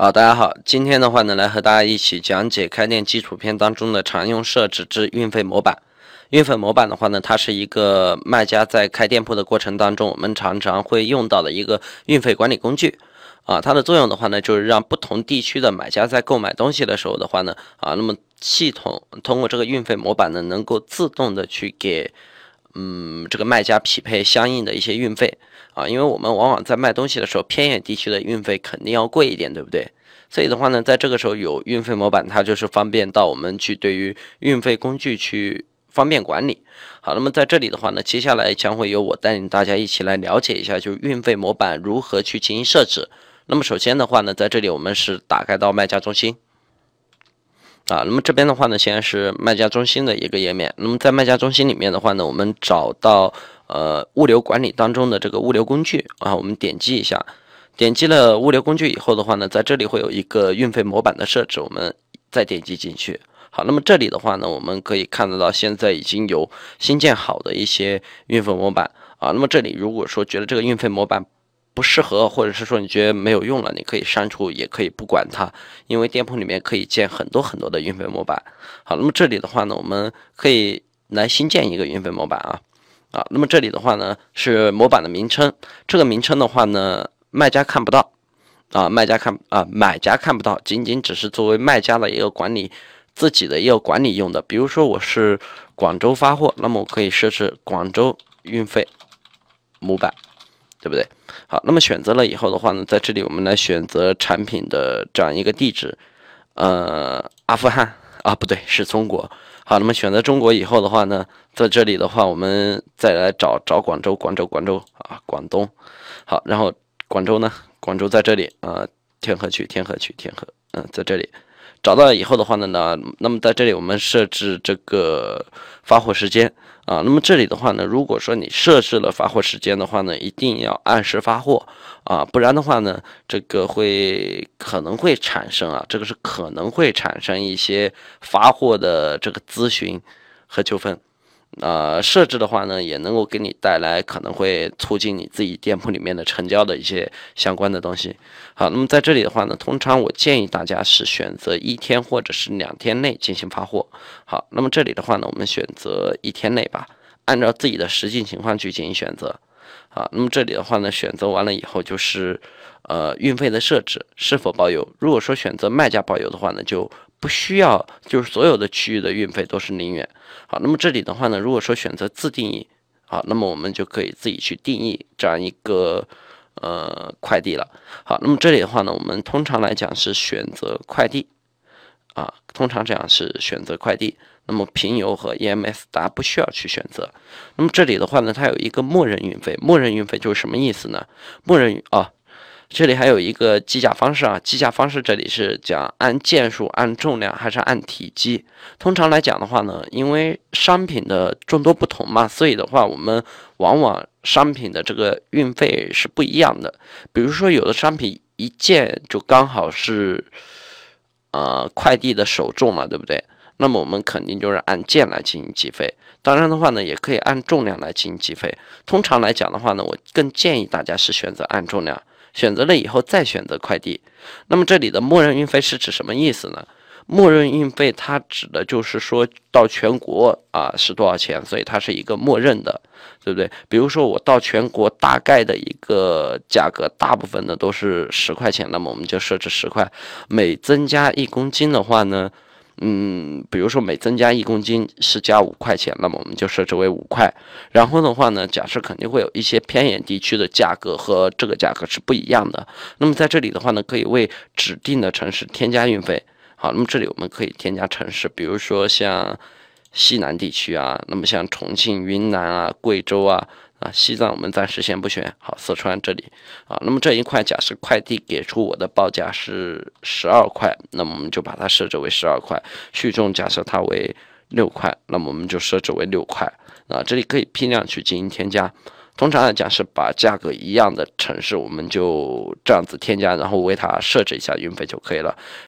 好，大家好，今天的话呢，来和大家一起讲解开店基础篇当中的常用设置之运费模板。运费模板的话呢，它是一个卖家在开店铺的过程当中，我们常常会用到的一个运费管理工具。啊，它的作用的话呢，就是让不同地区的买家在购买东西的时候的话呢，啊，那么系统通过这个运费模板呢，能够自动的去给。嗯，这个卖家匹配相应的一些运费啊，因为我们往往在卖东西的时候，偏远地区的运费肯定要贵一点，对不对？所以的话呢，在这个时候有运费模板，它就是方便到我们去对于运费工具去方便管理。好，那么在这里的话呢，接下来将会由我带领大家一起来了解一下，就是运费模板如何去进行设置。那么首先的话呢，在这里我们是打开到卖家中心。啊，那么这边的话呢，现在是卖家中心的一个页面。那么在卖家中心里面的话呢，我们找到呃物流管理当中的这个物流工具啊，我们点击一下，点击了物流工具以后的话呢，在这里会有一个运费模板的设置，我们再点击进去。好，那么这里的话呢，我们可以看得到现在已经有新建好的一些运费模板啊。那么这里如果说觉得这个运费模板，不适合，或者是说你觉得没有用了，你可以删除，也可以不管它，因为店铺里面可以建很多很多的运费模板。好，那么这里的话呢，我们可以来新建一个运费模板啊啊，那么这里的话呢是模板的名称，这个名称的话呢，卖家看不到啊，卖家看啊，买家看不到，仅仅只是作为卖家的一个管理自己的一个管理用的。比如说我是广州发货，那么我可以设置广州运费模板。对不对？好，那么选择了以后的话呢，在这里我们来选择产品的这样一个地址，呃，阿富汗啊，不对，是中国。好，那么选择中国以后的话呢，在这里的话，我们再来找找广州，广州，广州啊，广东。好，然后广州呢，广州在这里啊，天河区，天河区，天河，嗯，在这里找到以后的话呢，那那么在这里我们设置这个发货时间。啊，那么这里的话呢，如果说你设置了发货时间的话呢，一定要按时发货啊，不然的话呢，这个会可能会产生啊，这个是可能会产生一些发货的这个咨询和纠纷。呃，设置的话呢，也能够给你带来可能会促进你自己店铺里面的成交的一些相关的东西。好，那么在这里的话呢，通常我建议大家是选择一天或者是两天内进行发货。好，那么这里的话呢，我们选择一天内吧，按照自己的实际情况去进行选择。好，那么这里的话呢，选择完了以后就是，呃，运费的设置是否包邮？如果说选择卖家包邮的话呢，就不需要，就是所有的区域的运费都是零元。好，那么这里的话呢，如果说选择自定义，好，那么我们就可以自己去定义这样一个呃快递了。好，那么这里的话呢，我们通常来讲是选择快递，啊，通常这样是选择快递。那么平邮和 EMS 大家不需要去选择。那么这里的话呢，它有一个默认运费，默认运费就是什么意思呢？默认啊。这里还有一个计价方式啊，计价方式这里是讲按件数、按重量还是按体积？通常来讲的话呢，因为商品的众多不同嘛，所以的话我们往往商品的这个运费是不一样的。比如说有的商品一件就刚好是，呃，快递的首重了，对不对？那么我们肯定就是按件来进行计费。当然的话呢，也可以按重量来进行计费。通常来讲的话呢，我更建议大家是选择按重量。选择了以后再选择快递，那么这里的默认运费是指什么意思呢？默认运费它指的就是说到全国啊是多少钱，所以它是一个默认的，对不对？比如说我到全国大概的一个价格，大部分的都是十块钱，那么我们就设置十块，每增加一公斤的话呢？嗯，比如说每增加一公斤是加五块钱，那么我们就设置为五块。然后的话呢，假设肯定会有一些偏远地区的价格和这个价格是不一样的。那么在这里的话呢，可以为指定的城市添加运费。好，那么这里我们可以添加城市，比如说像西南地区啊，那么像重庆、云南啊、贵州啊。啊，西藏我们暂时先不选。好，四川这里啊，那么这一块假设快递给出我的报价是十二块，那么我们就把它设置为十二块。续重假设它为六块，那么我们就设置为六块。啊，这里可以批量去进行添加。通常来讲是把价格一样的城市，我们就这样子添加，然后为它设置一下运费就可以了。